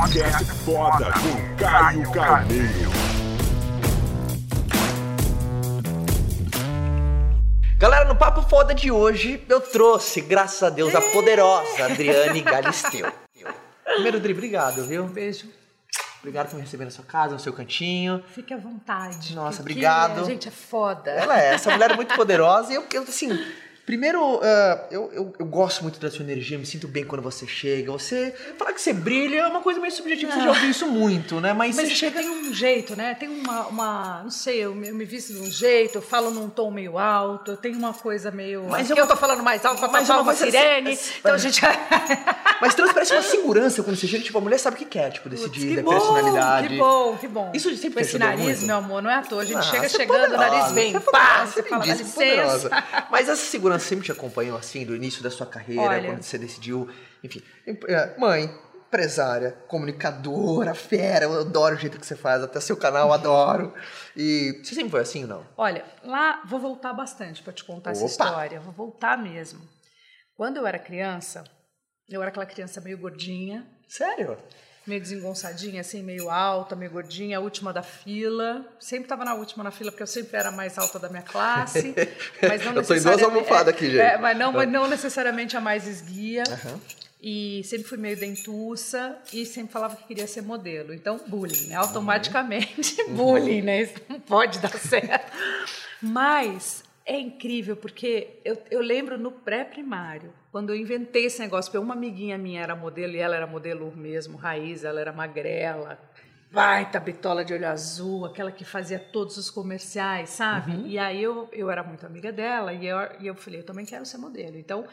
Podcast Foda com Caio Carneiro. Galera, no Papo Foda de hoje, eu trouxe, graças a Deus, a poderosa Adriane Galisteu. Primeiro, Dri, obrigado, viu? Beijo. Obrigado por me receber na sua casa, no seu cantinho. Fique à vontade. Nossa, obrigado. A gente é foda. Ela é, essa mulher é muito poderosa e eu, eu assim, primeiro, ah, eu, eu, eu gosto muito da sua energia, me sinto bem quando você chega. Você, falar que você brilha é uma coisa meio subjetiva, você já ouviu isso muito, né? Mas, Mas você chega... tem um jeito, né? Tem uma, uma não sei, eu me, eu me visto de um jeito, eu falo num tom meio alto, eu tenho uma coisa meio... Mas Mas eu- eu, tô falando mais alto pra Mas tapar uma sirene, mas- então a gente... Mas transparece uma segurança quando você chega, tipo, a mulher sabe o que quer, tipo, decidir, da que bom, personalidade. que bom, que bom. Isso sempre Com te esse nariz, muito? meu amor, não é à toa. A gente Ah, chega você é chegando, o nariz vem, você é pá, você fala, me dá poderosa. licença. Mas essa segurança sempre te acompanhou, assim, do início da sua carreira, Olha. quando você decidiu, enfim. é, Mãe, empresária, comunicadora, fera, eu adoro o jeito que você faz, até seu canal adoro. E você sempre foi assim ou não? Olha, lá vou voltar bastante para te contar essa Opa! história. Vou voltar mesmo. Quando eu era criança, eu era aquela criança meio gordinha, Sério? Meio desengonçadinha, assim, meio alta, meio gordinha, a última da fila. Sempre estava na última na fila, porque eu sempre era a mais alta da minha classe. Mas não Eu tô em duas necessariamente- almofadas aqui, gente. É, mas, não, mas não necessariamente a mais esguia. Aham. E sempre fui meio dentuça e sempre falava que queria ser modelo. Então, bullying, né? Automaticamente, Uhum. bullying, né? Isso não pode dar certo. Mas é incrível, porque eu, eu lembro no pré-primário, quando eu inventei esse negócio, porque uma amiguinha minha era modelo e ela era modelo mesmo, raiz, ela era magrela, baita bitola de olho azul, aquela que fazia todos os comerciais, sabe? Uhum. E aí eu, eu era muito amiga dela e eu, e eu falei, eu também quero ser modelo. Então,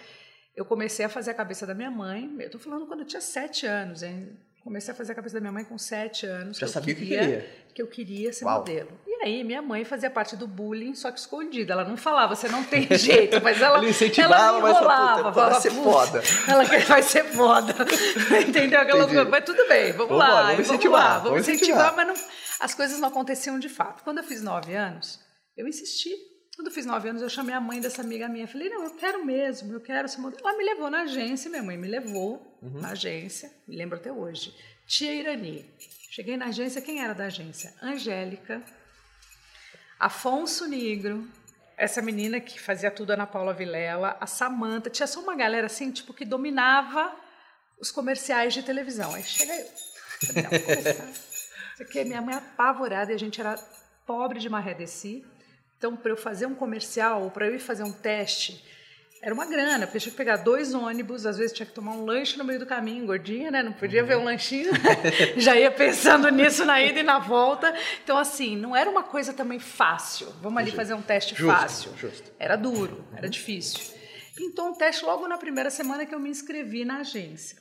eu comecei a fazer a cabeça da minha mãe, eu tô falando quando eu tinha sete anos, hein? Comecei a fazer a cabeça da minha mãe com sete anos. Já eu sabia o que queria. que eu queria ser Uau. modelo. E aí, minha mãe fazia parte do bullying, só que escondida. Ela não falava, você não tem jeito, mas ela. Ela incentivava, ela me enrolava, "Puta, vai ser "Putz, foda." Ela vai ser foda. Entendeu? Aquela Entendi. coisa, mas tudo bem, vamos Vambora, lá. vamos vamos incentivar, lá, vamos vamos incentivar. incentivar, mas não, as coisas não aconteciam de fato. Quando eu fiz nove anos, eu insisti. Quando eu fiz nove anos, eu chamei a mãe dessa amiga minha. Falei, não, eu quero mesmo, eu quero ser modelo. Ela me levou na agência, minha mãe me levou Uhum. na agência, me lembro até hoje. Tia Irani. Cheguei na agência, quem era da agência? Angélica, Afonso Negro, essa menina que fazia tudo, Ana Paula Vilela, a Samanta. Tinha só uma galera assim, tipo, que dominava os comerciais de televisão. Aí chega eu. Aqui é minha mãe apavorada e a gente era pobre de maré desci. Então, para eu fazer um comercial ou para eu ir fazer um teste, era uma grana, porque tinha que pegar dois ônibus, às vezes tinha que tomar um lanche no meio do caminho, gordinha, né? Não podia ver um lanchinho. Já ia pensando nisso na ida e na volta. Então, assim, não era uma coisa também fácil. Vamos ali fazer um teste Justo, fácil. justo. Era duro, era difícil. Pintou um teste logo na primeira semana que eu me inscrevi na agência.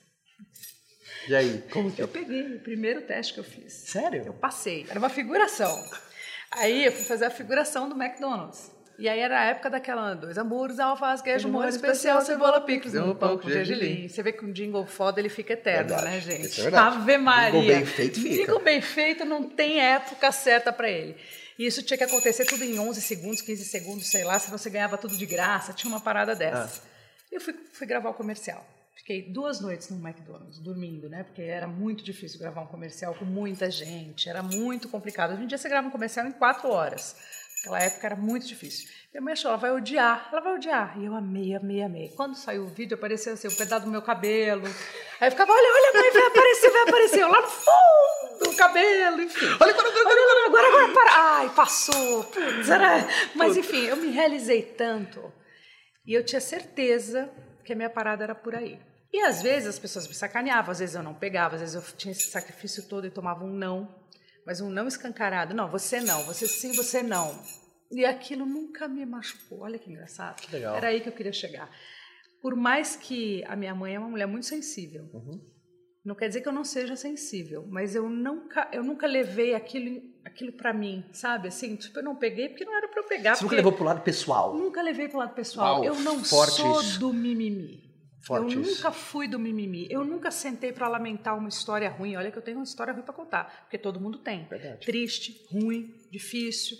E aí, como que Eu peguei o primeiro teste que eu fiz. Sério? Eu passei. Era uma figuração. Aí eu fui fazer a figuração do McDonald's. E aí era a época daquela dois hambúrgueres, alface, queijo, molho especial, cebola, picles, um pão com gergelim. Você vê que um jingle foda ele fica eterno, Verdade. né, gente? é verdade. Ave Maria. Jingle bem feito fica. Jingle bem feito não tem época certa para ele. E isso tinha que acontecer tudo em 11 segundos, 15 segundos, sei lá, senão você ganhava tudo de graça, tinha uma parada dessa. Ah. Eu fui, fui gravar o comercial. Fiquei duas noites no McDonald's, dormindo, né? Porque era muito difícil gravar um comercial com muita gente, era muito complicado. Hoje em dia você grava um comercial em quatro horas. Naquela época era muito difícil. Minha mãe achou, ela vai odiar, ela vai odiar. E eu amei, amei, amei. Quando saiu o vídeo, apareceu assim, um pedaço do meu cabelo. Aí eu ficava, olha, olha, mãe, vai aparecer, vai aparecer. Eu lá no fundo do cabelo, enfim. Olha, agora, agora, Olha, agora, agora, para. Ai, passou. Putz, era... Mas enfim, eu me realizei tanto. E eu tinha certeza que a minha parada era por aí. E às vezes as pessoas me sacaneavam, às vezes eu não pegava, às vezes eu tinha esse sacrifício todo e tomava um não, mas um não escancarado. Não, você não, você sim, você não. E aquilo nunca me machucou. Olha que engraçado. Que legal. Era aí que eu queria chegar. Por mais que a minha mãe é uma mulher muito sensível, Uhum. não quer dizer que eu não seja sensível, mas eu nunca, eu nunca levei aquilo, aquilo para mim, sabe? Assim, tipo, eu não peguei porque não era para eu pegar. Você nunca levou pro lado pessoal. Nunca levei pro lado pessoal. Uau, eu não sou isso. do mimimi. Forte eu isso. nunca fui do mimimi. Eu nunca sentei para lamentar uma história ruim. Olha que eu tenho uma história ruim para contar, porque todo mundo tem. Verdade. Triste, ruim, difícil.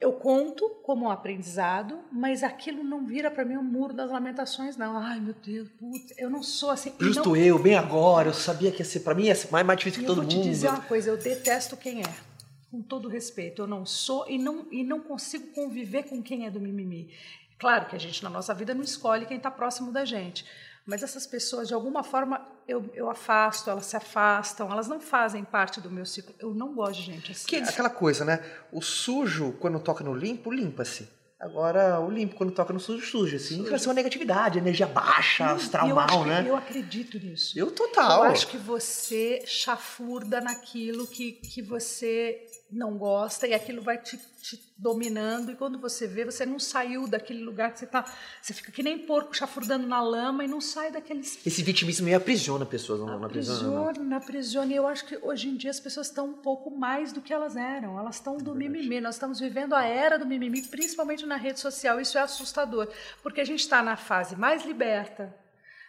eu conto como um aprendizado, mas aquilo não vira para mim um muro das lamentações, não. Ai, meu Deus, putz, eu não sou assim. Justo não, eu, bem agora, eu sabia que ia ser, pra mim ser mais, mais difícil e que eu todo vou te mundo. dizer uma coisa, eu detesto quem é. Com todo respeito, eu não sou e não, e não consigo conviver com quem é do mimimi. Claro que a gente, na nossa vida, não escolhe quem está próximo da gente. Mas essas pessoas, de alguma forma, eu, eu afasto, elas se afastam, elas não fazem parte do meu ciclo. Eu não gosto de gente assim. Que é aquela coisa, né? O sujo, quando toca no limpo, limpa-se. Agora, o limpo, quando toca no sujo, suja. Assim, vai ser uma negatividade, energia baixa, astral eu mal, né? Eu acredito nisso. Eu total. Eu acho que você chafurda naquilo que, que você não gosta e aquilo vai te, te dominando e quando você vê, você não saiu daquele lugar que você tá, você fica que nem porco chafurdando na lama e não sai daqueles Esse vitimismo meio aprisiona pessoas, não, aprisiona, aprisiona, aprisiona. E eu acho que hoje em dia as pessoas estão um pouco mais do que elas eram. Elas estão do mimimi. Nós estamos vivendo a era do mimimi, principalmente na rede social. Isso é assustador, porque a gente está na fase mais liberta,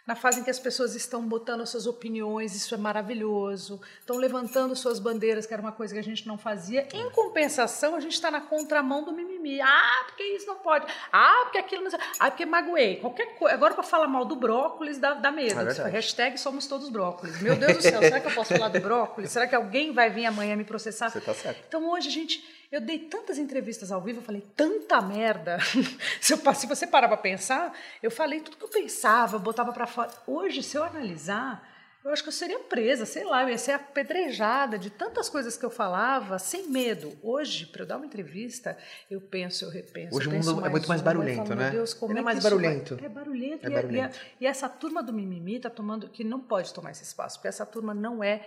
na fase em que as pessoas estão botando as suas opiniões, isso é maravilhoso, estão levantando suas bandeiras, que era uma coisa que a gente não fazia. Em compensação, a gente está na contramão do mimimi. Ah, porque isso não pode. Ah, porque aquilo não. Ah, porque magoei. Qualquer coisa. Agora, para falar mal do brócolis, dá, dá medo. É verdade. Hashtag somos todos brócolis. Meu Deus do céu, será que eu posso falar do brócolis? Será que alguém vai vir amanhã me processar? Você tá certo. Então hoje, gente, eu dei tantas entrevistas ao vivo, eu falei tanta merda. se, eu, se você parar para pensar, eu falei tudo que eu pensava, eu botava para fora. Hoje, se eu analisar, eu acho que eu seria presa, sei lá, eu ia ser apedrejada de tantas coisas que eu falava, sem medo. Hoje, para eu dar uma entrevista, eu penso, eu repenso. Hoje eu o mundo é muito mais barulhento, falo, né? Deus, como Ele é é mais vai- barulhento. É barulhento. É e, barulhento. E, a- e essa turma do mimimi está tomando, que não pode tomar esse espaço, porque essa turma não é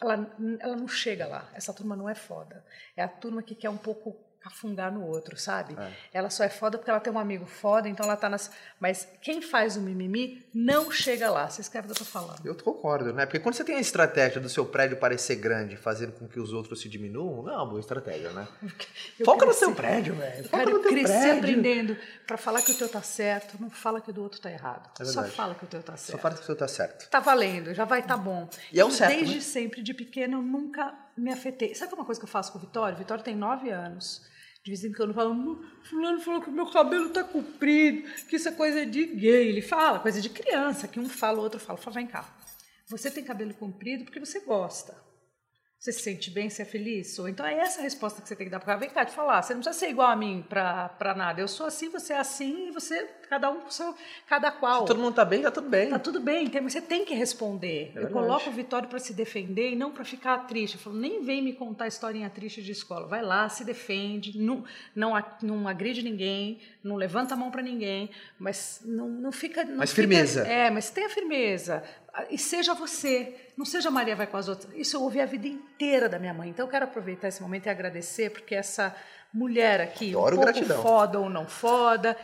ela, ela não chega lá. Essa turma não é foda. É a turma que quer um pouco afungar no outro, sabe? Ela só é foda porque ela tem um amigo foda, então ela tá nas. Mas quem faz o mimimi não chega lá. Vocês querem o que eu tô falando? Eu concordo, né? Porque quando você tem a estratégia do seu prédio parecer grande, fazendo com que os outros se diminuam, não é uma boa estratégia, né? Eu Foca no cresci- seu prédio, velho. Foca no eu teu cresci prédio. aprendendo pra falar que o teu tá certo, não fala que o do outro tá errado. É Só fala que o teu tá certo. Só fala que o seu tá certo. Tá valendo, já vai tá bom. E é o certo, Desde né? sempre, de pequena, eu nunca me afetei. Sabe uma coisa que eu faço com o Vitório? O Vitório tem nove anos. De vez em quando fala, "Hum, fulano falou que meu cabelo tá comprido, que isso é coisa de gay. Ele fala, coisa de criança, que um fala, o outro fala. Fala, vem cá. Você tem cabelo comprido porque você gosta. Você se sente bem, você é feliz? Ou então é essa a resposta que você tem que dar para o cara. Vem cá te falar, você não precisa ser igual a mim para nada. Eu sou assim, você é assim, e você, cada um com seu, cada qual. Se todo mundo tá bem, tá tudo bem. Tá tudo bem, mas você tem que responder. É eu coloco o Vitório para se defender e não para ficar triste. Eu falo, nem vem me contar historinha triste de escola. Vai lá, se defende, não, não, não agride ninguém, não levanta a mão para ninguém, mas não, não fica. Não Mas fica- firmeza. É, mas tenha firmeza. E seja você. Não seja Maria vai com as outras. Isso eu ouvi a vida inteira da minha mãe. Então eu quero aproveitar esse momento e agradecer, porque essa mulher aqui, Adoro um pouco gratidão. foda ou não foda,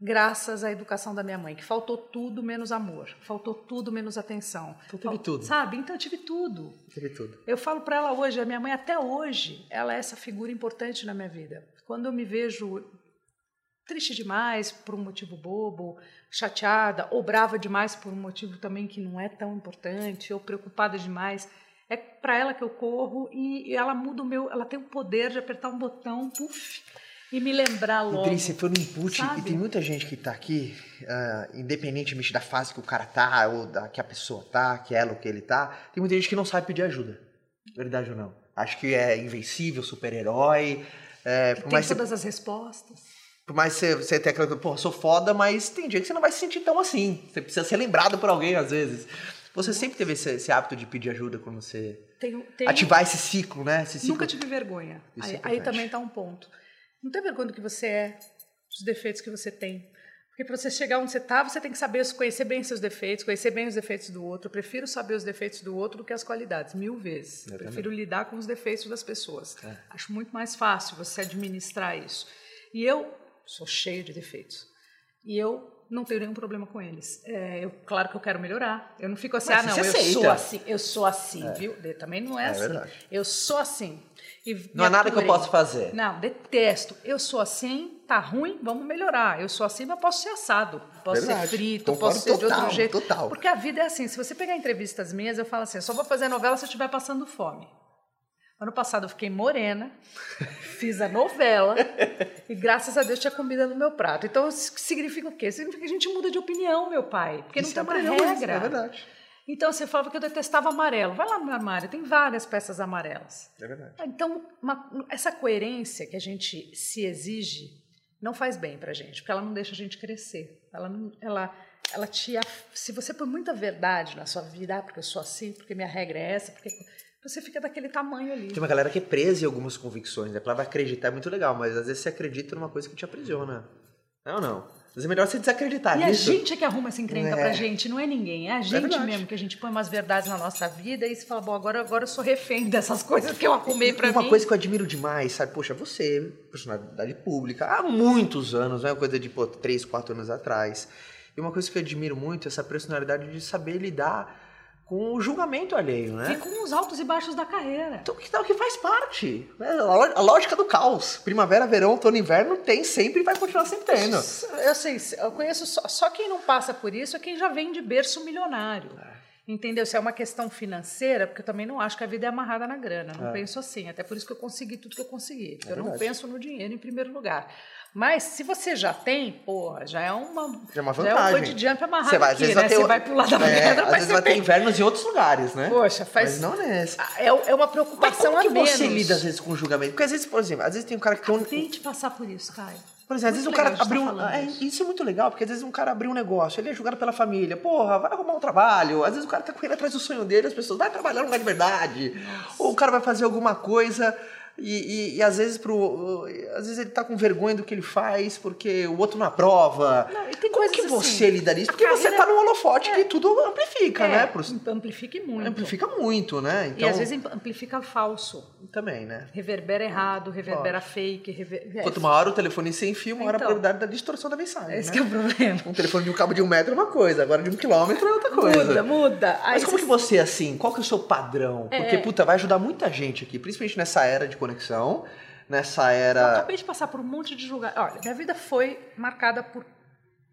graças à educação da minha mãe, que faltou tudo menos amor, faltou tudo menos atenção. Então teve tudo. Sabe? Então eu tive tudo. Teve tudo. Eu falo para ela hoje, a minha mãe até hoje, ela é essa figura importante na minha vida. Quando eu me vejo triste demais por um motivo bobo, chateada ou brava demais por um motivo também que não é tão importante, ou preocupada demais, é para ela que eu corro e ela muda o meu, ela tem o poder de apertar um botão, puf, e me lembrar logo. Idris, você foi no input Sabe? e tem muita gente que tá aqui, ah, independentemente da fase que o cara tá, ou da que a pessoa tá, que ela ou que ele tá, tem muita gente que não sabe pedir ajuda. Verdade ou não? Acho que é invencível, super-herói. É, tem todas as respostas. Por mais que você, você tenha aquela pô, sou foda, mas tem dia que você não vai se sentir tão assim. Você precisa ser lembrado por alguém, às vezes. Você sempre teve esse, esse hábito de pedir ajuda quando você. Tenho, tenho, Ativar esse ciclo, né? Esse ciclo. Nunca tive vergonha. Isso é Aí, aí importante. também está um ponto. Não tem vergonha do que você é, dos defeitos que você tem. Porque para você chegar onde você está, você tem que saber conhecer bem seus defeitos, conhecer bem os defeitos do outro. Eu prefiro saber os defeitos do outro do que as qualidades, mil vezes. Eu prefiro lidar com os defeitos das pessoas. É. Acho muito mais fácil você administrar isso. E eu sou cheio de defeitos. E eu não tenho nenhum problema com eles. É, eu, claro que eu quero melhorar. Eu não fico assim, Mas ah, não, eu aceita. sou assim, eu sou assim, viu? Também não é, É assim. verdade. Eu sou assim. E Não há nada que eu possa fazer. Não, detesto. Eu sou assim, tá ruim, vamos melhorar. Eu sou assim, mas posso ser assado. Posso Verdade. ser frito, Concordo posso ser de total, outro jeito. total. Porque a vida é assim. Se você pegar entrevistas minhas, eu falo assim: eu só vou fazer novela se eu estiver passando fome. Ano passado eu fiquei morena, fiz a novela e graças a Deus tinha comida no meu prato. Então isso significa o quê? Significa que a gente muda de opinião, meu pai, porque Isso não tem uma aprendeu isso, regra. É verdade. Então você falava que eu detestava amarelo. Vai lá no meu armário, tem várias peças amarelas. É verdade. Então, uma- essa coerência que a gente se exige não faz bem pra gente, porque ela não deixa a gente crescer. Ela, não- ela, ela te. Se você põe muita verdade na sua vida, ah, porque eu sou assim, porque minha regra é essa, porque. Você fica daquele tamanho ali. Tem uma galera que é presa em algumas convicções, né? A palavra acreditar é muito legal, mas às vezes você acredita numa coisa que te aprisiona. Não, ou não. Às vezes é melhor você desacreditar E a nisso. gente é que arruma essa encrenca É. pra gente, não é ninguém. É a gente verdade. mesmo que a gente põe umas verdades na nossa vida e se fala, bom, agora, agora eu sou refém dessas coisas que eu arrumei pra uma mim. coisa que eu admiro demais, sabe? Poxa, você, personalidade pública, há muitos anos, não é uma coisa de, pô, três, quatro anos atrás. E uma coisa que eu admiro muito é essa personalidade de saber lidar com o julgamento alheio, né? E com os altos e baixos da carreira. Então, que tal que faz parte? né? A lógica do caos. Primavera, verão, outono, inverno tem sempre e vai continuar sempre tendo. Eu sei, eu conheço só, só quem não passa por isso é quem já vem de berço milionário. Entendeu? Se é uma questão financeira, porque eu também não acho que a vida é amarrada na grana. Não penso assim. Até por isso que eu consegui tudo que eu consegui. eu não verdade. penso no dinheiro em primeiro lugar. Mas se você já tem, porra, já é uma, Já é uma Já é um vantagem. bungee jump amarrado Você vai, aqui, né? Você o- vai pular da é, pedra, Às mas vezes você vai ter tem- invernos em outros lugares, né? Poxa, faz... Mas não nesse. É, é uma Mas preocupação como que a menos. você lida às vezes com o julgamento? Porque às vezes, por exemplo, às vezes tem um cara que tem um, Vem te passar por isso, Caio. Por exemplo, às vezes um cara abriu. tá um- falando é, isso. é muito legal, porque às vezes um cara abriu um negócio, ele é julgado pela família. Porra, vai arrumar um trabalho. Às vezes o cara tá correndo atrás do sonho dele, as pessoas, vai trabalhar no lugar de verdade. Ou o cara vai fazer alguma coisa. E, e- e às vezes pro. Às vezes ele tá com vergonha do que ele faz, porque o outro não aprova. Não, e tem Como que assim, você lidaria isso? a Porque você carreira- tá no holofote que tudo amplifica, É, né? Pro- amplifica e muito. Amplifica muito, né? Então, E às vezes amplifica falso. também, né? Reverbera errado, reverbera fake. Rever... é, Quanto uma hora o telefone sem fio, uma hora a Então. probabilidade da distorção da mensagem. Esse né? que é o problema. Um telefone de um cabo de um metro é uma coisa, agora de um quilômetro é outra coisa. Muda, muda. Aí Mas como você- que você é assim? Qual que é o seu padrão? Porque, É. puta, vai ajudar muita gente aqui, principalmente nessa era de conexão, nessa Eu era. acabei de passar por um monte de julgamento. Olha, minha vida foi marcada por,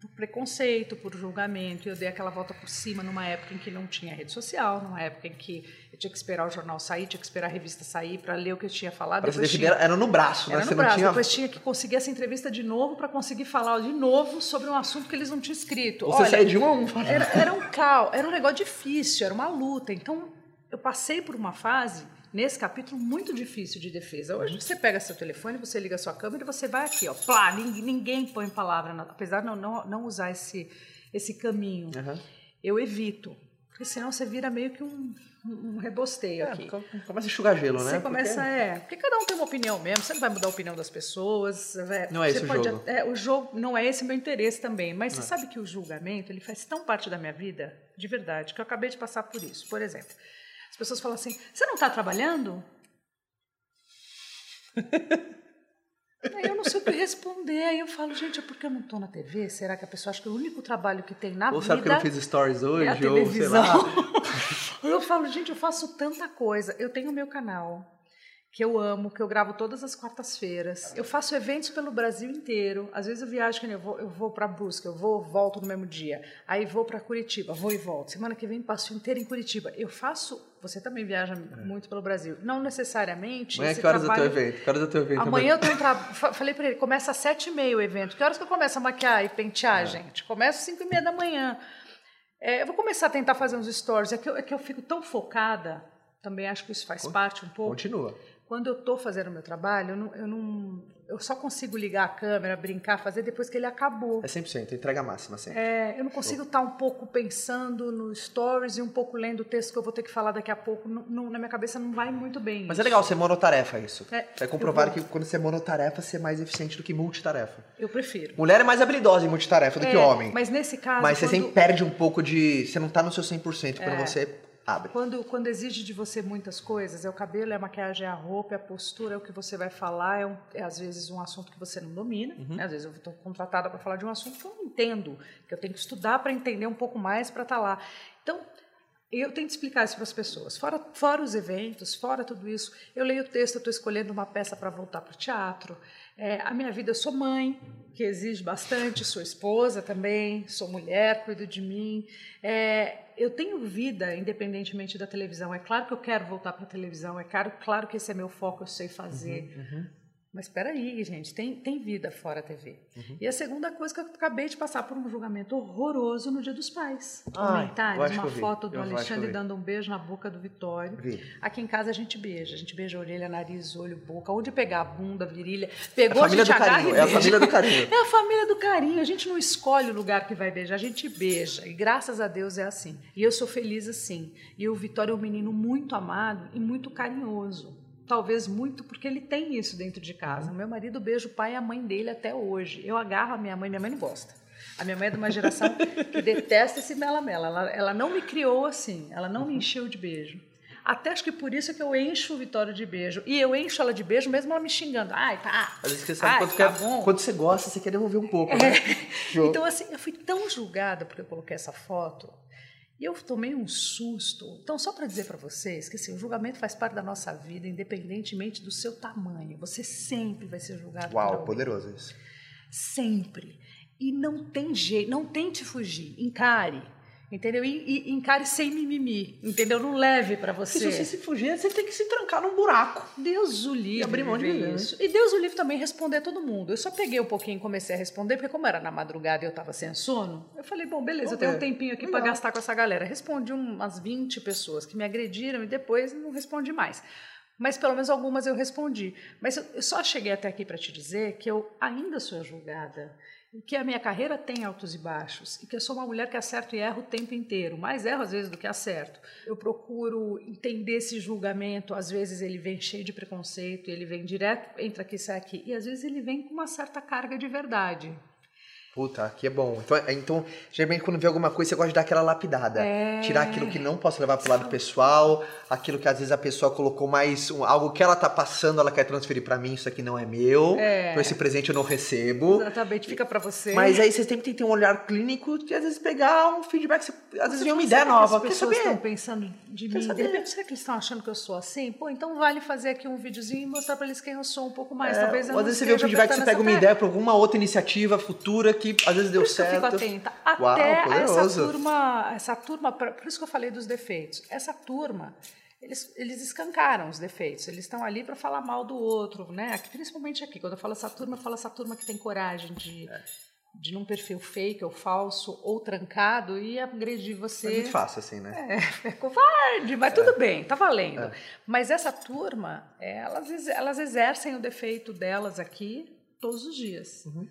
por preconceito, por julgamento. Eu dei aquela volta por cima numa época em que não tinha rede social, numa época em que eu tinha que esperar o jornal sair, tinha que esperar a revista sair para ler o que eu tinha falado. Pra Depois tinha- era no braço, né? Era no braço. tinha. Depois tinha que conseguir essa entrevista de novo para conseguir falar de novo sobre um assunto que eles não tinham escrito. Você Olha, saía de um a um. era, era um caos, era um negócio difícil, era uma luta. Então, eu passei por uma fase, nesse capítulo, muito difícil de defesa. Hoje você pega seu telefone, você liga sua câmera e você vai aqui, ó. Plá, ninguém, põe palavra, na- apesar de não, não, não usar esse, esse caminho. Aham. Eu evito. Porque senão você vira meio que um, um rebosteio É, aqui. co- começa a enxugar gelo, né? Você começa, Porque- é. Porque cada um tem uma opinião mesmo, você não vai mudar a opinião das pessoas. é, Não é esse o pode jogo. até- o jogo não é esse o meu interesse também. Mas você sabe que o julgamento ele faz tão parte da minha vida, de verdade, que eu acabei de passar por isso. Por exemplo, as pessoas falam assim: você não está trabalhando? Aí eu não sei o que responder. Aí eu falo, gente, é porque eu não estou na TV? Será que a pessoa acha que o único trabalho que tem na Ou vida sabe que eu não fiz stories hoje, é ou sei lá. eu falo, gente, eu faço tanta coisa. Eu tenho o meu canal, que eu amo, que eu gravo todas as quartas-feiras. Eu faço eventos pelo Brasil inteiro. Às vezes eu viajo, eu vou, eu vou para Brusque, eu vou, volto no mesmo dia. Aí vou para Curitiba, vou e volto. Semana que vem passo inteiro em Curitiba. Eu faço. Você também viaja muito pelo Brasil. Não necessariamente. Amanhã é que horas é o trabalho... teu evento? Que horas é teu evento? Amanhã eu tenho trabalho. Falei pra ele, começa às sete e meia o evento. Que horas que eu começo a maquiar e pentear, É. gente? Começa às cinco e meia da manhã. É, eu vou começar a tentar fazer uns stories. É que, eu, é que eu fico tão focada, também acho que isso faz parte um pouco. Continua. Quando eu estou fazendo o meu trabalho, eu, não, eu, não- eu só consigo ligar a câmera, brincar, fazer depois que ele acabou. É 100%, entrega máxima sempre. É, eu não consigo estar um pouco pensando no stories e um pouco lendo o texto que eu vou ter que falar daqui a pouco. Não- não- na minha cabeça não vai muito bem. Mas isso. é legal ser monotarefa isso. É, Vai comprovar eu que quando você é monotarefa, você é mais eficiente do que multitarefa. Eu prefiro. Mulher é mais habilidosa em multitarefa do que É, homem. Mas nesse caso. Mas você quando- sempre perde um pouco de. Você não tá no seu 100% quando É. você abre. Quando, quando exige de você muitas coisas, é o cabelo, é a maquiagem, é a roupa, é a postura, é o que você vai falar, é, um- é às vezes um assunto que você não domina. Uhum. né? Às vezes eu estou contratada para falar de um assunto que eu não entendo, que eu tenho que estudar para entender um pouco mais para estar lá. Então, eu tenho que explicar isso para as pessoas. Fora, fora os eventos, fora tudo isso, eu leio o texto, eu estou escolhendo uma peça para voltar para o teatro. É, a minha vida, eu sou mãe, que exige bastante, sou esposa também, sou mulher, cuido de mim. É, eu tenho vida independentemente da televisão. É claro que eu quero voltar para a televisão, é claro, claro que esse é meu foco, eu sei fazer. Mas espera aí, gente, tem, tem vida fora a TV. Uhum. E a segunda coisa que eu acabei de passar por um julgamento horroroso no Dia dos Pais. Ai, eu Comentários, uma foto do Eu Alexandre dando um beijo na boca do Vitório. Vi. Aqui em casa a gente beija. A gente beija a orelha, nariz, olho, boca. Onde pegar a bunda, a virilha. Pegou, a família a gente do agarra carinho. e É a beija. família do carinho. É a família do carinho. A gente não escolhe o lugar que vai beijar, a gente beija. E graças a Deus é assim. E eu sou feliz assim. E o Vitório é um menino muito amado e muito carinhoso. Talvez muito porque ele tem isso dentro de casa. O meu marido beija o pai e a mãe dele até hoje. Eu agarro a minha mãe, minha mãe não gosta. A minha mãe é de uma geração que detesta esse mela-mela. Ela, ela não me criou assim, ela não me encheu de beijo. Até acho que por isso é que eu encho o Vitório de beijo. E eu encho ela de beijo mesmo ela me xingando. Ai, tá. Vezes você sabe Ai, quando, tá quer- bom. quando você gosta, você quer devolver um pouco, né? Show. Então, assim, eu fui tão julgada porque eu coloquei essa foto. E eu tomei um susto. Então, só para dizer para vocês que assim, o julgamento faz parte da nossa vida, independentemente do seu tamanho. Você sempre vai ser julgado Uau, poderoso isso. Sempre. E não tem jeito, não tente fugir. Encare. Entendeu? E, e encare sem mimimi. Entendeu? Não leve para você. se você se fugir, você tem que se trancar num buraco. Deus o livre. E abrir mão de viver isso. E Deus o livre também responder todo mundo. Eu só peguei um pouquinho e comecei a responder, porque como era na madrugada e eu estava sem sono, eu falei, bom, beleza, eu tenho um Ok. tempinho aqui para gastar com essa galera. Respondi umas 20 pessoas que me agrediram e depois não respondi mais. Mas pelo menos algumas eu respondi. Mas eu só cheguei até aqui para te dizer que eu ainda sou julgada. Que a minha carreira tem altos e baixos e que eu sou uma mulher que acerto e erro o tempo inteiro, mais erro às vezes do que acerto. Eu procuro entender esse julgamento, às vezes ele vem cheio de preconceito, ele vem direto, entra aqui, sai aqui, e às vezes ele vem com uma certa carga de verdade. Puta, aqui é bom. Então, é- então, geralmente quando vê alguma coisa, você gosta de dar aquela lapidada. É. Tirar aquilo que não posso levar pro lado pessoal, aquilo que às vezes a pessoa colocou mais um- algo que ela tá passando, ela quer transferir pra mim, isso aqui não é meu. É. Então esse presente eu não recebo. Exatamente, fica para você. Mas aí você sempre tem que ter um olhar clínico de às vezes pegar um feedback, você- às vezes vem uma ideia que nova. As pessoas estão pensando de Quer mim. saber? De repente, será que eles estão achando que eu sou assim? Pô, então vale fazer aqui um videozinho e mostrar para eles quem eu sou um pouco mais. É, Talvez eu às vezes você vê um feedback, você pega uma ideia pra alguma outra iniciativa futura às vezes deu Por isso que eu certo. fico atenta. Até Uau, essa turma, essa turma, por isso que eu falei dos defeitos. Essa turma, eles, eles escancaram os defeitos. Eles estão ali para falar mal do outro, né? Aqui, principalmente aqui, quando eu falo essa turma, eu falo essa turma que tem coragem de É. de num perfil fake ou falso ou trancado e agredir você. É muito fácil assim, né? É, é covarde, mas tudo bem, tá valendo. É. Mas essa turma, é, elas, elas exercem o defeito delas aqui todos os dias. Uhum.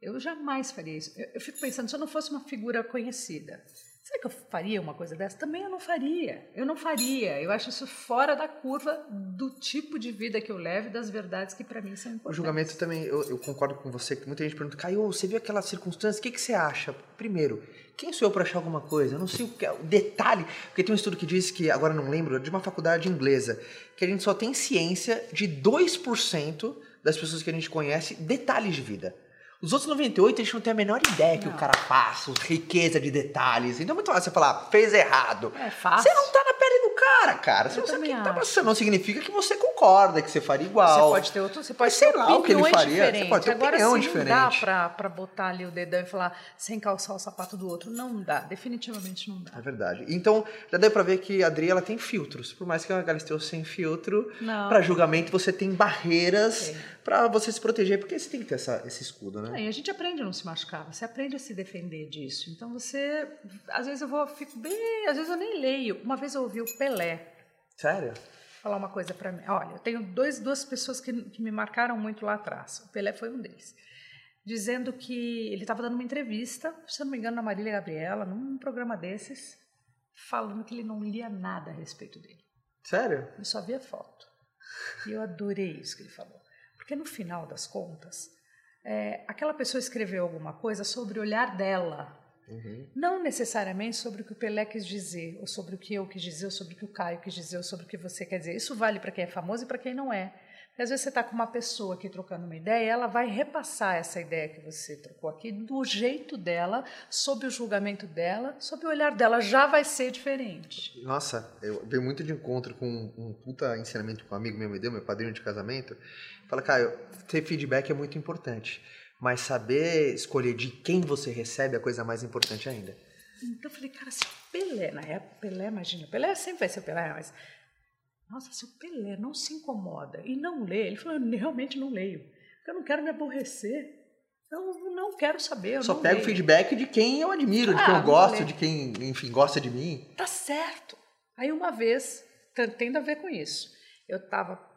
Eu jamais faria isso. Eu, eu fico pensando, se eu não fosse uma figura conhecida, será que eu faria uma coisa dessa? Também eu não faria. Eu não faria. Eu acho isso fora da curva do tipo de vida que eu levo e das verdades que para mim são O importantes. julgamento também, eu, eu concordo com você, que muita gente pergunta, Caio, você viu aquela circunstância, o que, que você acha? Primeiro, quem sou eu para achar alguma coisa? Eu não sei o que é, o detalhe, porque tem um estudo que diz que, agora não lembro, de uma faculdade inglesa, que a gente só tem ciência de 2% das pessoas que a gente conhece, detalhes de vida. Os outros 98 a gente não tem a menor ideia que Não. o cara passa, riqueza de detalhes. Então é muito fácil você falar, fez errado. É fácil. Você não tá na pele do cara, cara. Você Eu não sabe o que tá passando. Não significa que você concorda, que você faria igual. Você pode ter outro, você pode ter lá o que ele faria, você diferentes. pode ter Agora, opinião assim, não dá diferente. pra, pra botar ali o dedão e falar sem calçar o sapato do outro. Não dá, definitivamente não dá. É verdade. Então, já deu pra ver que a Adri, ela tem filtros. Por mais que a Galisteu sem filtro, Não. pra julgamento você tem barreiras Tem. pra você se proteger, porque você tem que ter essa- esse escudo, né? É, e a gente aprende a não se machucar, você aprende a se defender disso. Então você, às vezes eu vou, fico bem, às vezes eu nem leio. Uma vez eu ouvi o Pelé Sério? falar uma coisa para mim. Olha, eu tenho dois, duas pessoas que, que me marcaram muito lá atrás. O Pelé foi um deles. Dizendo que ele estava dando uma entrevista, se não me engano, na Marília Gabriela, num programa desses, falando que ele não lia nada a respeito dele. Sério? Ele só via foto. E eu adorei isso que ele falou. Porque no final das contas, é, aquela pessoa escreveu alguma coisa sobre o olhar dela. Uhum. Não necessariamente sobre o que o Pelé quis dizer, ou sobre o que eu quis dizer, ou sobre o que o Caio quis dizer, ou sobre o que você quer dizer. Isso vale para quem é famoso e para quem não é. Porque às vezes você está com uma pessoa aqui trocando uma ideia, e ela vai repassar essa ideia que você trocou aqui do jeito dela, sob o julgamento dela, sob o olhar dela. Já vai ser diferente. Nossa, eu venho muito de encontro com um puta ensinamento que um amigo meu me deu, meu padrinho de casamento. Fala, Caio, ter feedback é muito importante. Mas saber escolher de quem você recebe é a coisa mais importante ainda. Então eu falei, cara, se o Pelé, na época, Pelé, imagina, Pelé sempre vai ser o Pelé, mas Nossa, se o Pelé não se incomoda e não lê, ele falou, eu realmente não leio, porque eu não quero me aborrecer. Eu não quero saber. Eu Só pego o leio. feedback de quem eu admiro, de Ah, quem eu vou gosto, de quem, enfim, gosta de mim. Tá certo. Aí uma vez, tendo a ver com isso, eu tava sh-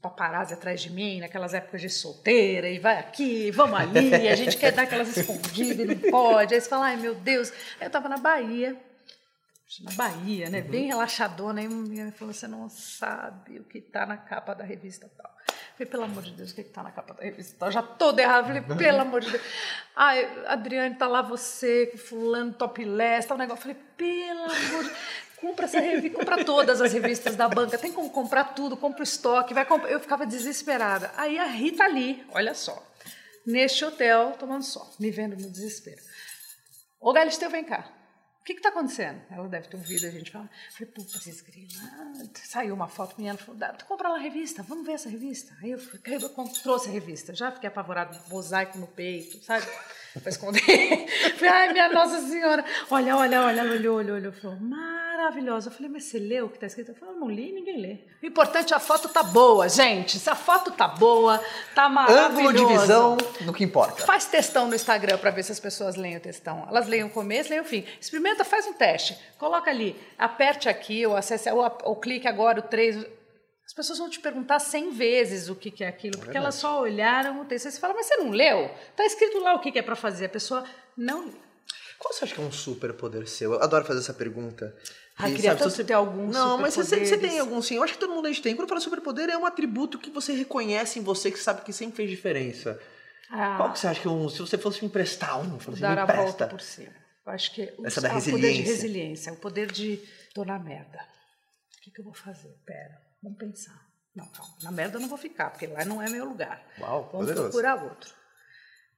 paparazzi atrás de mim, naquelas épocas de solteira, e vai aqui, vamos ali, a gente quer dar aquelas escondidas e não pode. Aí você fala, ai meu Deus. Aí eu tava na Bahia, na Bahia, né? Bem relaxadona, aí uma menina falou, você não sabe o que tá na capa da revista tal. Eu Falei, pelo amor de Deus, o que, que tá na capa da revista tal? Já toda errada, falei, pelo amor de Deus. Ai, Adriane, tá lá você, fulano, topless, um negócio. Falei, pelo amor de Compra essa revista, compra todas as revistas da banca, tem como comprar tudo, compra o estoque, vai comprar. Eu ficava desesperada. Aí a Rita ali, olha só, neste hotel, tomando sol, me vendo no desespero. Ô, Galisteu, vem cá. O que está acontecendo? Ela deve ter ouvido a gente falar. Falei, puta, vocês grila. Saiu uma foto minha, ela falou, "Dá, tu compra lá a revista, vamos ver essa revista. Aí eu, eu trouxe a revista, já fiquei apavorada, mosaico no peito, sabe? Pra esconder. Falei, ai, minha Nossa Senhora. Olha, olha, olha, ela olhou, olhou, olhou. Falou, maravilhosa. Eu falei, mas você leu o que está escrito? Eu falei, não li, ninguém lê. O importante é a foto tá boa, gente. Se a foto tá boa, tá maravilhosa. Ângulo de visão, no que importa. Faz testão no Instagram para ver se as pessoas leem o textão. Elas leem o começo, leem o fim. Experimenta, faz um teste. Coloca ali, aperte aqui, ou acesse, ou, ou clique agora o 3. As pessoas vão te perguntar 100 vezes o que que é aquilo, porque elas só olharam o texto. Aí você fala, mas você não leu? Está escrito lá o que que é para fazer. A pessoa não lê. Qual você acha que é um superpoder seu? Eu adoro fazer essa pergunta. Ah, E, queria tanto ter alguns Não, mas você, você tem algum sim. Eu acho que todo mundo a gente tem. Quando fala superpoder, é um atributo que você reconhece em você, que sabe que sempre fez diferença. Ah, Qual que você acha que é um, se você fosse me emprestar um, fala assim, dar me a empresta. volta por cima. Eu acho que o, Essa da ah, o poder de resiliência. resiliência, o poder de tô na merda. O que, que eu vou fazer? Pera, vamos pensar. Não, calma, na merda eu não vou ficar, porque lá não é meu lugar. Uau, Vamos poderoso. procurar outro.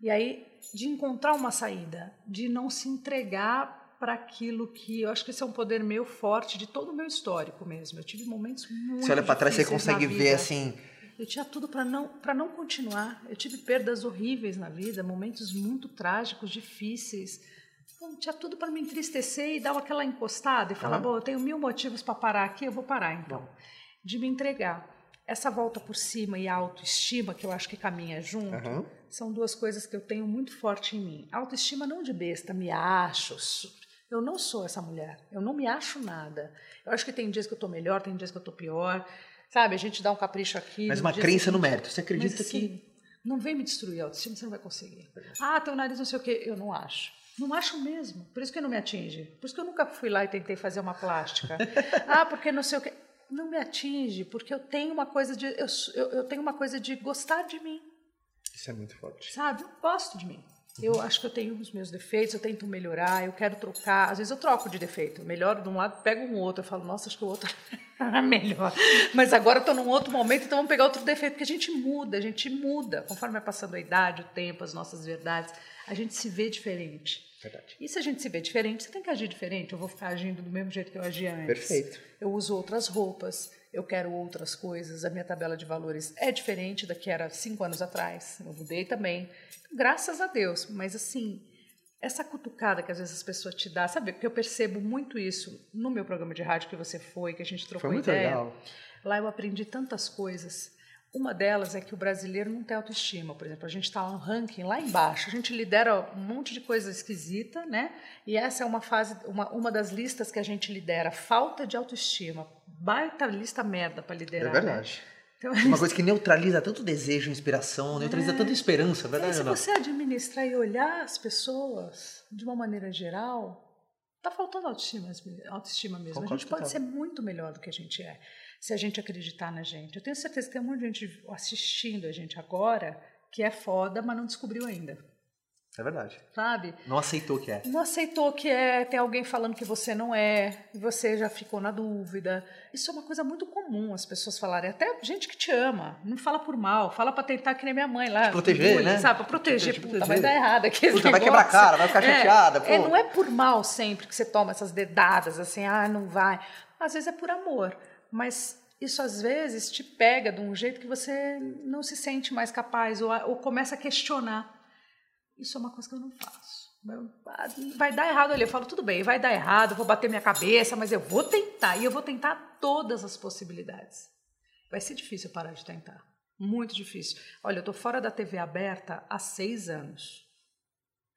E aí, de encontrar uma saída, de não se entregar para aquilo que eu acho que esse é um poder meu forte de todo o meu histórico mesmo. Eu tive momentos muito Você olha pra trás, você consegue ver assim. Eu tinha tudo para não para não continuar. Eu tive perdas horríveis na vida, momentos muito trágicos, difíceis. Então, tinha tudo para me entristecer e dar aquela encostada e falar: Aham. bom, eu tenho mil motivos para parar aqui, eu vou parar então. De me entregar. Essa volta por cima e a autoestima, que eu acho que caminha junto, Aham. são duas coisas que eu tenho muito forte em mim. Autoestima não de besta, me acho. Eu não sou essa mulher. Eu não me acho nada. Eu acho que tem dias que eu tô melhor, tem dias que eu tô pior. Sabe, a gente dá um capricho aqui. Mas uma crença no mérito. Você acredita mas, que. assim, Não vem me destruir a autoestima, você não vai conseguir. Ah, teu nariz não sei o quê. Eu não acho. Não acho mesmo. Por isso que não me atinge. Por isso que eu nunca fui lá e tentei fazer uma plástica. ah, porque não sei o quê. Não me atinge, porque eu tenho uma coisa de. Eu, eu, eu tenho uma coisa de gostar de mim Isso é muito forte. sabe? Eu gosto de mim. Eu acho que eu tenho os meus defeitos, eu tento melhorar, eu quero trocar. Às vezes eu troco de defeito. Eu melhoro de um lado, pego um outro. Eu falo, nossa, acho que o outro é melhor. Mas agora eu estou num outro momento, então vamos pegar outro defeito. Porque a gente muda, a gente muda. Conforme vai passando a idade, o tempo, as nossas verdades, a gente se vê diferente. Verdade. E se a gente se vê diferente, você tem que agir diferente. Eu vou ficar agindo do mesmo jeito que eu agia antes. Perfeito. Eu uso outras roupas, eu quero outras coisas. A minha tabela de valores é diferente da que era cinco anos atrás. Eu mudei também. Graças a Deus. Mas assim, essa cutucada que às vezes as pessoas te dão, sabe? Porque eu percebo muito isso no meu programa de rádio que você foi, que a gente trocou Foi muito ideia. legal. Lá eu aprendi tantas coisas. Uma delas é que o brasileiro não tem autoestima, por exemplo. A gente está no ranking lá embaixo, a gente lidera um monte de coisa esquisita, né? E essa é uma fase, uma, uma das listas que a gente lidera, falta de autoestima. Baita lista merda para É liderar. né? verdade. Então, Uma coisa que neutraliza tanto desejo, inspiração, neutraliza tanta esperança, é e verdade se ou não? você administrar e olhar as pessoas de uma maneira geral, tá faltando autoestima, autoestima mesmo. Concordo a gente pode total. ser muito melhor do que a gente é, se a gente acreditar na gente. Eu tenho certeza que tem um monte de gente assistindo a gente agora que é foda, mas não descobriu ainda, É verdade. sabe? Não aceitou que é. Não aceitou que é, tem alguém falando que você não é, e você já ficou na dúvida. Isso é uma coisa muito comum as pessoas falarem, até gente que te ama, não fala por mal, fala pra tentar que nem minha mãe lá. proteger, bullying, né? Sabe, pra proteger, Te puta, proteger. vai dar errado aqui. Puta, vai quebrar a cara, vai ficar É, chateada, pô. É, não é por mal sempre que você toma essas dedadas, assim, ah, não vai. Às vezes é por amor, mas isso às vezes te pega de um jeito que você não se sente mais capaz ou, ou começa a questionar. Isso é uma coisa que eu não faço. Vai dar errado ali. Eu falo, tudo bem, vai dar errado, vou bater minha cabeça, mas eu vou tentar. E eu vou tentar todas as possibilidades. Vai ser difícil parar de tentar. Muito difícil. Olha, eu tô fora da TV aberta há seis anos.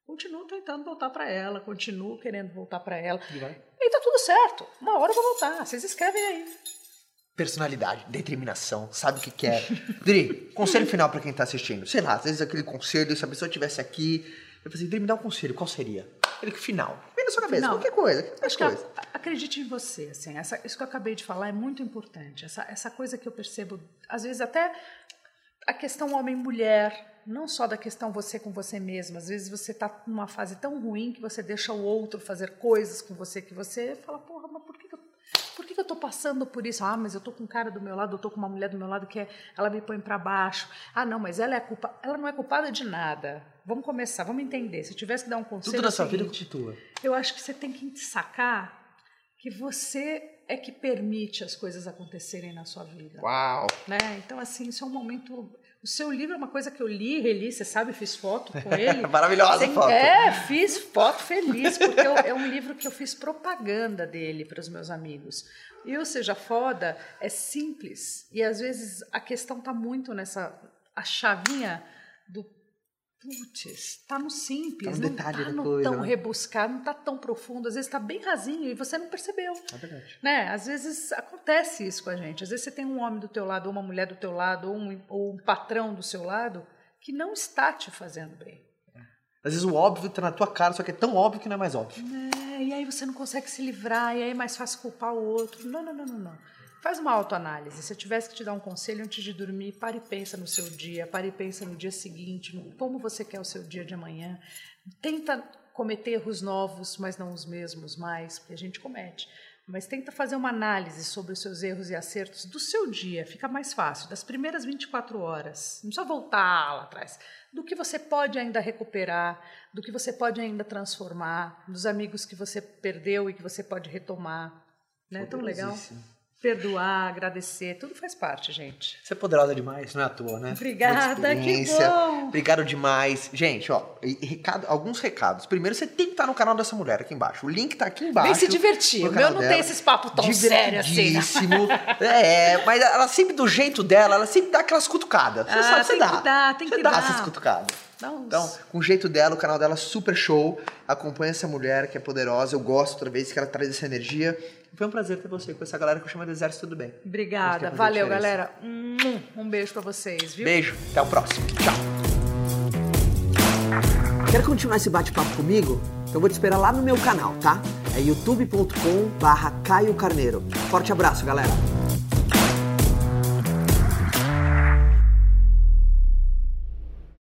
Continuo tentando voltar para ela, continuo querendo voltar para ela. E vai. E tá tudo certo. Uma hora eu vou voltar. Vocês escrevem aí. Personalidade, determinação, sabe o que quer. Dri, conselho final pra quem tá assistindo. Sei lá, às vezes aquele conselho, se a pessoa estivesse aqui, eu falei assim, Dri, me dá um conselho, qual seria? Aquele que final. Vem na sua cabeça, Final. qualquer coisa, qualquer Acho coisa. acredite em você, assim, essa, isso que eu acabei de falar é muito importante. Essa, essa coisa que eu percebo, às vezes até a questão homem-mulher, não só da questão você com você mesma. Às vezes você está numa fase tão ruim que você deixa o outro fazer coisas com você que você fala, porra, mas por que, que eu por que, que eu tô passando por isso? Ah, mas eu tô com um cara do meu lado, eu tô com uma mulher do meu lado que é, ela me põe para baixo. Ah, não, mas ela é culpa, ela não é culpada de nada. Vamos começar, vamos entender. Se eu tivesse que dar um conselho, Tudo é na sua vida seguinte, cultua. eu acho que você tem que sacar que você é que permite as coisas acontecerem na sua vida. Uau! Né? Então, assim, isso é um momento. O seu livro é uma coisa que eu li, reli, você sabe, fiz foto com ele. Maravilhosa Sem- foto. É, fiz foto feliz, porque eu- é um livro que eu fiz propaganda dele para os meus amigos. E o Seja Foda é simples, e às vezes a questão está muito nessa. A chavinha do. Putz, tá no simples, Tá no não detalhe tá da no coisa, tão né? rebuscado, não tá tão profundo, às vezes está bem rasinho e você não percebeu É verdade. né? Às vezes acontece isso com a gente. Às vezes você tem um homem do teu lado, ou uma mulher do teu lado, ou um, ou um patrão do seu lado que não está te fazendo bem. Às vezes o óbvio tá na tua cara, só que é tão óbvio que não é mais óbvio. É, e aí você não consegue se livrar, e aí é mais fácil culpar o outro. Não, não, não, não, não. Faz uma autoanálise. Se eu tivesse que te dar um conselho antes de dormir, pare e pensa no seu dia, pare e pensa no dia seguinte, no como você quer o seu dia de amanhã. Tenta cometer erros novos, mas não os mesmos mais, porque a gente comete. Mas tenta fazer uma análise sobre os seus erros e acertos do seu dia, fica mais fácil, das primeiras 24 horas. Não precisa voltar lá atrás. Do que você pode ainda recuperar, do que você pode ainda transformar, dos amigos que você perdeu e que você pode retomar. Não é tão legal? Perdoar, agradecer, tudo faz parte, gente. Você é poderosa demais, não é à toa, né? Obrigada, que bom. Obrigado demais. Gente, ó, recado, alguns recados. Primeiro, você tem que estar no canal dessa mulher aqui embaixo. O link tá aqui embaixo. Vem se divertir. O meu não dela. tem esses papos tão sérios assim. né? É, mas ela sempre do jeito dela, ela sempre dá aquelas cutucadas. Você Ah, sabe, você tem dá. que dar, tem você que dá dar. essas cutucadas. Uns- Então, com o jeito dela, o canal dela é super show. Acompanha essa mulher que é poderosa. Eu gosto toda vez que ela traz essa energia. Foi um prazer ter você com essa galera que eu chamo de Exército Tudo Bem. Obrigada. Valeu, galera. Um um beijo pra vocês, viu? Beijo, até o próximo. Tchau. Quer continuar esse bate-papo comigo? Então eu vou te esperar lá no meu canal, tá? É youtube.com barra Caio Carneiro. Forte abraço, galera!